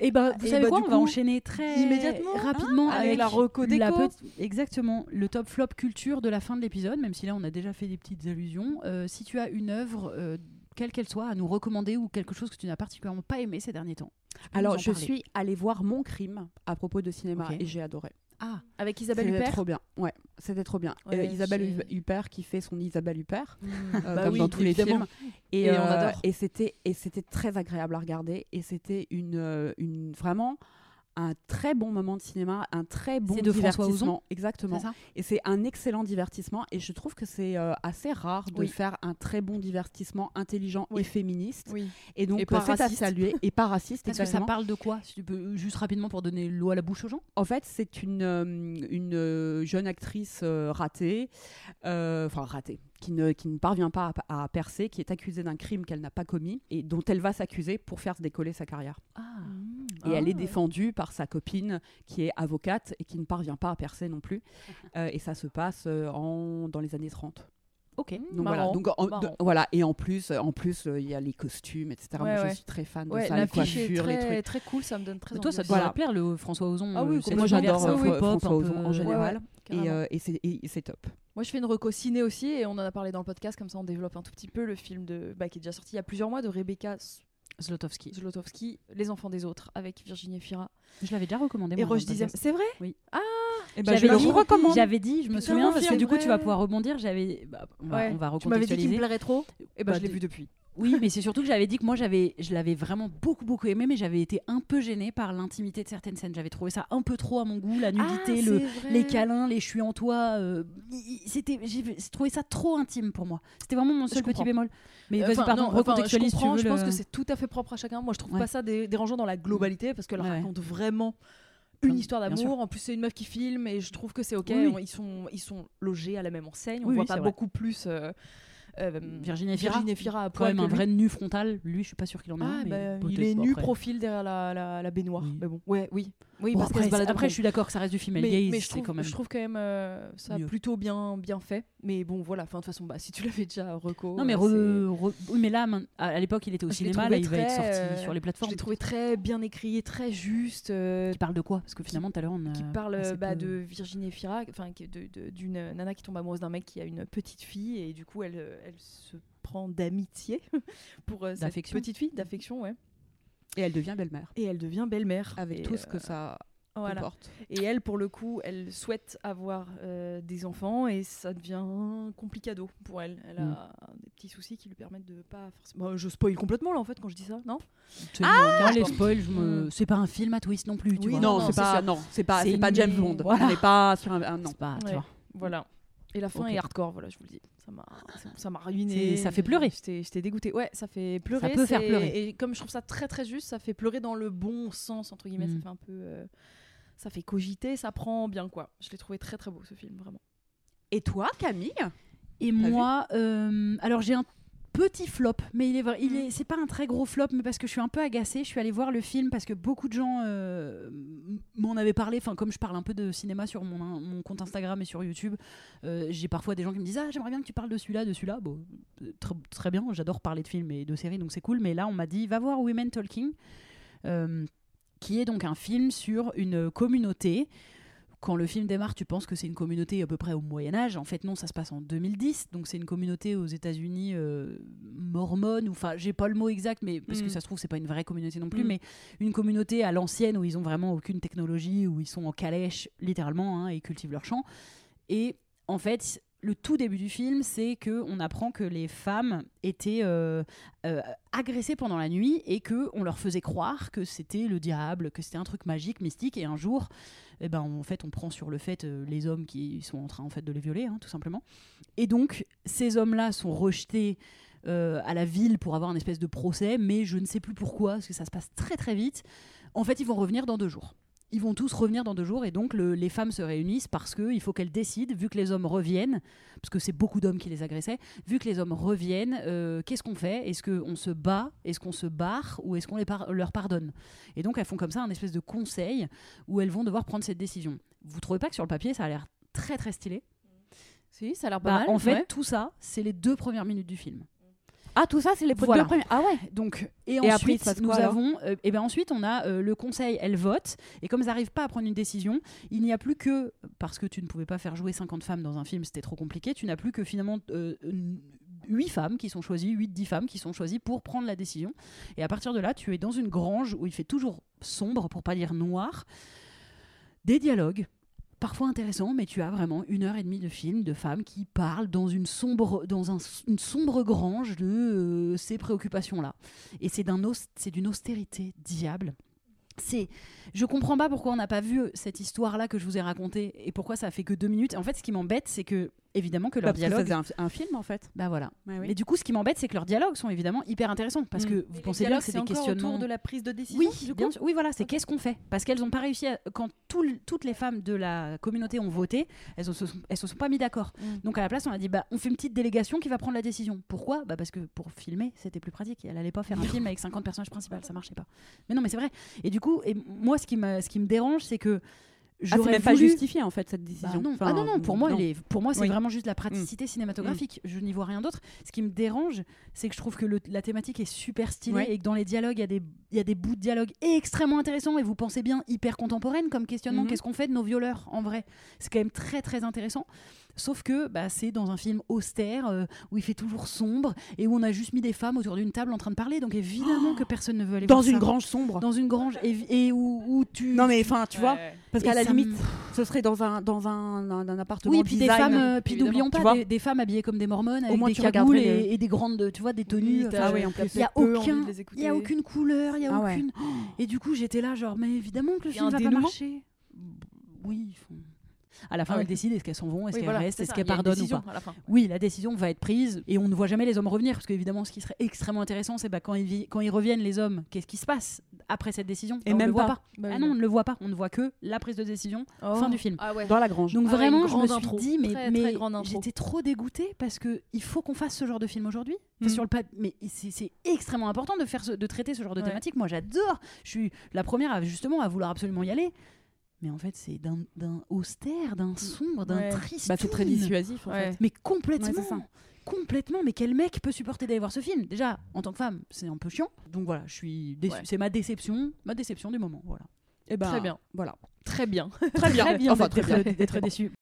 Et bah, vous Et savez bah, quoi On va enchaîner très immédiatement, rapidement hein, avec, avec la reco déco. exactement le top flop culture de la fin de l'épisode. Même si là, on a déjà fait des petites allusions. Euh, si tu as une œuvre, euh, quelle qu'elle soit, à nous recommander ou quelque chose que tu n'as particulièrement pas aimé ces derniers temps. Alors, je parler. suis allée voir Mon Crime à propos de cinéma et j'ai adoré. Ah, Avec Isabelle C'était Huppert. trop bien. Ouais, c'était trop bien. Ouais, Euh, Isabelle Huppert qui fait son Isabelle Huppert, euh, Bah comme oui, dans tous les films. Et, Et on euh, adore. Et c'était c'était très agréable à regarder et c'était une euh, une vraiment un très bon moment de cinéma, un très bon C'est de divertissement. Exactement. c'est Et c'est un excellent divertissement. Et je trouve que c'est euh, assez rare de Oui. faire un très bon divertissement intelligent Oui. et féministe. Oui. Et donc, pas euh, c'est à raciste. saluer. Et pas raciste, Parce que ça exactement. parle de quoi Si tu peux juste rapidement pour donner l'eau à la bouche aux gens? En fait, c'est une, euh, une jeune actrice euh, ratée, euh, enfin ratée, qui ne, qui ne parvient pas à, à percer, qui est accusée d'un crime qu'elle n'a pas commis et dont elle va s'accuser pour faire se décoller sa carrière. Ah, Et elle est défendue par sa copine qui est avocate et qui ne parvient pas à percer non plus. Euh, et ça se passe euh, en, dans les années 30. ok. Donc Marrant, voilà. Donc en- marrant. de- voilà. Et en plus, en plus, euh, il y a les costumes, etc. Moi, Ouais, je suis très fan de Ouais, ça, les l'affiche est coiffures, les très, trucs. très cool, ça me donne très Mais toi, envie ça te. Voilà. plaire le François Ozon. Ah oui, euh, Moi, j'adore euh, oui, pop, François Ozon peu, en euh, général. Euh, et c'est top. Moi, je fais une reco ciné aussi, et on en a parlé dans le podcast, comme ça on développe un tout petit peu le film de, bah, qui est déjà sorti il y a plusieurs mois de Rebecca Zlotowski. Zlotowski, Les enfants des autres, avec Virginie Fira Je l'avais déjà recommandé. et moi, Roche Dizem. C'est vrai? Et ben, je J'avais le dit- recommande. J'avais dit, je me Putain, souviens, parce que du coup, tu vas pouvoir rebondir. J'avais, bah, on va, Ouais. on va Tu m'avais dit qu'il me recontextualiser. plairait trop, et ben Bah, je l'ai vu depuis. Oui, mais c'est surtout que j'avais dit que moi, j'avais, je l'avais vraiment beaucoup, beaucoup aimé, mais j'avais été un peu gênée par l'intimité de certaines scènes. J'avais trouvé ça un peu trop à mon goût, la nudité, le, les câlins, les je suis en toi. euh, c'était, j'ai j'ai trouvé ça trop intime pour moi. C'était vraiment mon seul Je petit comprends. bémol. Mais Euh, vas-y, pardon, non, enfin, recontextualise je si tu comprends, veux je pense le- que c'est tout à fait propre à chacun. Moi, je trouve Ouais. pas ça dé- dérangeant dans la globalité parce qu'elle ouais. raconte vraiment une Bien histoire d'amour. En plus, c'est une meuf qui filme et je trouve que c'est ok. Oui, oui. On- Ils sont ils sont logés à la même enseigne. On Oui, voit pas beaucoup plus. euh, Virginie Fira. Virginie Fira quand même un lui. vrai nu frontal. Lui, je suis pas sûre qu'il en a. Ah, un, mais bah, il est nu après. profil derrière la, la, la baignoire. Oui. Mais bon, ouais, oui. Oui, Bon, parce après, je suis d'accord que ça reste du film. Mais, gaze, mais je trouve, quand même. je trouve quand même euh, ça mieux. plutôt bien, bien fait. Mais bon, voilà. Enfin, de toute façon, bah, si tu l'avais déjà reco. Non, mais, euh, re- mais là, à l'époque, il était au Je cinéma. Là, il va être sorti euh, sur les c'est- je plateformes. l'ai trouvé très bien écrit, très juste. euh, Qui parle de quoi? Parce que finalement, tout à l'heure, on a. qui parle bah, de Virginie Fira, enfin d'une nana qui tombe amoureuse d'un mec qui a une petite fille et du coup elle, euh, elle se prend d'amitié pour euh, cette petite fille, d'affection, ouais. Et elle devient belle-mère. Et elle devient belle-mère. Avec Et, tout ce euh, que ça voilà. comporte. Et elle, pour le coup, elle souhaite avoir euh, des enfants et ça devient complicado pour elle. Elle a Mm. des petits soucis qui lui permettent de pas forcément. Je spoil complètement là en fait quand je dis ça, non? Moi, les spoils, je me... c'est pas un film à twist non plus. Tu Oui, vois. non, c'est pas, non, c'est pas, C'est pas James Bond. voilà. On n'est pas sur un, un- non. C'est pas, tu Ouais. vois. Voilà. Et la fin est hardcore, voilà, je vous le dis. Ça m'a, ça m'a ruiné. Ça fait pleurer. J'étais, j'étais dégoûtée. Ouais, ça fait pleurer. peut faire pleurer. Et comme je trouve ça très très juste, ça fait pleurer dans le bon sens entre guillemets. Ça Mm. fait un peu, euh, ça fait cogiter, ça prend bien quoi. Je l'ai trouvé très très beau ce film, vraiment. Et toi, Camille? Et moi, euh, alors j'ai un petit flop, mais il est, vrai- Mm. il est, c'est pas un très gros flop, mais parce que je suis un peu agacée. Je suis allée voir le film parce que beaucoup de gens euh, m'en avaient parlé. Enfin, comme je parle un peu de cinéma sur mon, mon compte Instagram et sur YouTube, euh, j'ai parfois des gens qui me disent ah j'aimerais bien que tu parles de celui-là, de celui-là. Bon, euh, très, très bien. J'adore parler de films et de séries, donc c'est cool. Mais là, on m'a dit va voir Women Talking, euh, qui est donc un film sur une communauté quand le film démarre, tu penses que c'est une communauté à peu près au Moyen Âge. En fait, non, ça se passe en 2010. Donc c'est une communauté aux États-Unis euh, mormone. ou Enfin, j'ai pas le mot exact, mais parce que Mm. ça se trouve c'est pas une vraie communauté non plus, Mm. mais une communauté à l'ancienne où ils ont vraiment aucune technologie, où ils sont en calèche littéralement hein, et ils cultivent leur champ. Et en fait, le tout début du film, c'est que on apprend que les femmes étaient euh, euh, agressées pendant la nuit et que on leur faisait croire que c'était le diable, que c'était un truc magique, mystique. Et un jour, eh ben, en fait, on prend sur le fait euh, les hommes qui sont en train de les violer, hein, tout simplement. Et donc, ces hommes-là sont rejetés. à la ville pour avoir un espèce de procès, mais je ne sais plus pourquoi, parce que ça se passe très très vite. En fait, ils vont revenir dans deux jours ils vont tous revenir dans deux jours et donc le- les femmes se réunissent parce qu'il faut qu'elles décident, vu que les hommes reviennent, parce que c'est beaucoup d'hommes qui les agressaient, vu que les hommes reviennent, euh, qu'est-ce qu'on fait? Est-ce qu'on se bat? Est-ce qu'on se barre? Ou est-ce qu'on par- leur pardonne? Et donc elles font comme ça un espèce de conseil où elles vont devoir prendre cette décision. Vous trouvez pas que sur le papier ça a l'air très très stylé? Si, ça a l'air pas Bah, mal. En fait, ouais. tout ça, c'est les deux premières minutes du film. Ah, tout ça, c'est les Voilà. deux premiers. Ah ouais. Donc, et, Et ensuite, nous quoi, avons, euh, et ben ensuite, on a euh, le conseil, elle vote, et comme ils n'arrivent pas à prendre une décision, il n'y a plus que, parce que tu ne pouvais pas faire jouer 50 femmes dans un film, c'était trop compliqué, tu n'as plus que finalement euh, 8 femmes qui sont choisies, 8-10 femmes qui sont choisies pour prendre la décision. Et à partir de là, tu es dans une grange où il fait toujours sombre, pour pas dire noir, des dialogues parfois intéressants, mais tu as vraiment une heure et demie de film de femmes qui parlent dans une sombre, dans un- une sombre grange de euh, ces préoccupations-là. Et c'est d'une austérité diable. C'est, je comprends pas pourquoi on n'a pas vu cette histoire-là que je vous ai racontée et pourquoi ça a fait que deux minutes. En fait, ce qui m'embête, c'est que évidemment que leur ça dialogue, faisait un, un film en fait. bah voilà. Ouais, oui. Mais du coup, ce qui m'embête, c'est que leurs dialogues sont évidemment hyper intéressants parce Mm. que vous pensez bien que c'est des questionnements. autour de la prise de décision. Oui, du coup oui, voilà, c'est qu'est-ce qu'on fait? Parce qu'elles n'ont pas réussi à. Quand tout toutes les femmes de la communauté ont voté, elles ne se, sont- elles se sont pas mis d'accord. Mm. Donc à la place, on a dit bah, on fait une petite délégation qui va prendre la décision. Pourquoi? Bah, Parce que pour filmer, c'était plus pratique. Elle allait pas faire un film avec 50 personnages principaux, ça marchait pas. Mais non, mais c'est vrai. Et du coup, et moi, ce qui, m'a- ce qui me dérange, c'est que. Ah, c'est même pas voulu- justifié en fait cette bah décision. non. Enfin, ah non, non, pour moi, non. pour moi c'est Oui. vraiment juste la praticité cinématographique. Je n'y vois rien d'autre. Ce qui me dérange, c'est que je trouve que le- la thématique est super stylée Ouais. et que dans les dialogues, il y, a des- il y a des bouts de dialogue extrêmement intéressants et vous pensez bien hyper contemporaine comme questionnement. Mhm. Qu'est-ce qu'on fait de nos violeurs en vrai? C'est quand même très très intéressant. Sauf que bah, c'est dans un film austère euh, où il fait toujours sombre et où on a juste mis des femmes autour d'une table en train de parler. Donc évidemment que personne ne veut aller Dans voir une ça. grange sombre. Dans une grange et, et où, où tu. Non mais enfin, tu vois, parce qu'à la limite, ce serait dans un dans un, un, un appartement Oui, puis des design. femmes, euh, puis évidemment, n'oublions tu pas des, des femmes habillées comme des mormones avec moins, des cagoules et, et des grandes, tu vois, des tenues. Oui, enfin, Ah oui, il y a aucun, il y a aucune couleur, il y a Ah ouais. aucune. Et du coup, j'étais là, genre, mais évidemment que le film va pas marcher. Oui, ils font- À la fin, Ah ouais. elles décident est-ce qu'elles s'en vont, est-ce Oui, qu'elles voilà, restent, est-ce qu'elles pardonnent ou pas. à la fin. Oui, la décision va être prise et on ne voit jamais les hommes revenir parce qu'évidemment, ce qui serait extrêmement intéressant, c'est bah, quand, ils vi- quand ils reviennent, les hommes, qu'est-ce qui se passe après cette décision? Et on même ne le voit pas. pas. Bah ah non, on ne le voit pas. On ne voit que la prise de décision, Oh. fin du film. Ah ouais. Dans la grange. Donc Ah vraiment, je me grande suis intro. dit, mais, Très, mais très grande intro. j'étais trop dégoûtée parce que il faut qu'on fasse ce genre de film aujourd'hui. Mm. Sur le pap- mais c'est c'est extrêmement important de faire, ce- de traiter ce genre de thématique. Moi, j'adore. Je suis la première à justement à vouloir absolument y aller. Mais en fait, c'est d'un d'un austère, d'un sombre, d'un Ouais. triste. Bah, c'est très dissuasif en Ouais. fait. Mais complètement. Ouais, c'est ça. Complètement, mais quel mec peut supporter d'aller voir ce film? Déjà, en tant que femme, c'est un peu chiant. Donc voilà, je suis déçue. Ouais. C'est ma déception, ma déception du moment. Voilà. Et ben, Très bien. Voilà. Très bien. Très bien. Très bien Enfin, d'être très bien. d'être déçue.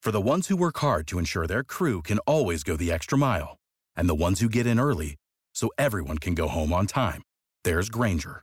For the ones who work hard to ensure their crew can always go the extra mile, and the ones who get in early so everyone can go home on time, there's Granger,